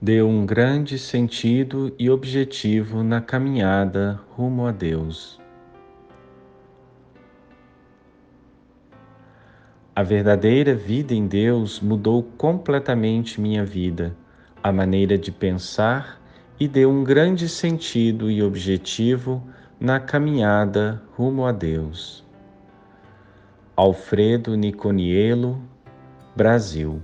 deu um grande sentido e objetivo na caminhada rumo a Deus. A verdadeira vida em Deus mudou completamente minha vida, a maneira de pensar e deu um grande sentido e objetivo na caminhada rumo a Deus. Alfredo Niconielo, Brasil.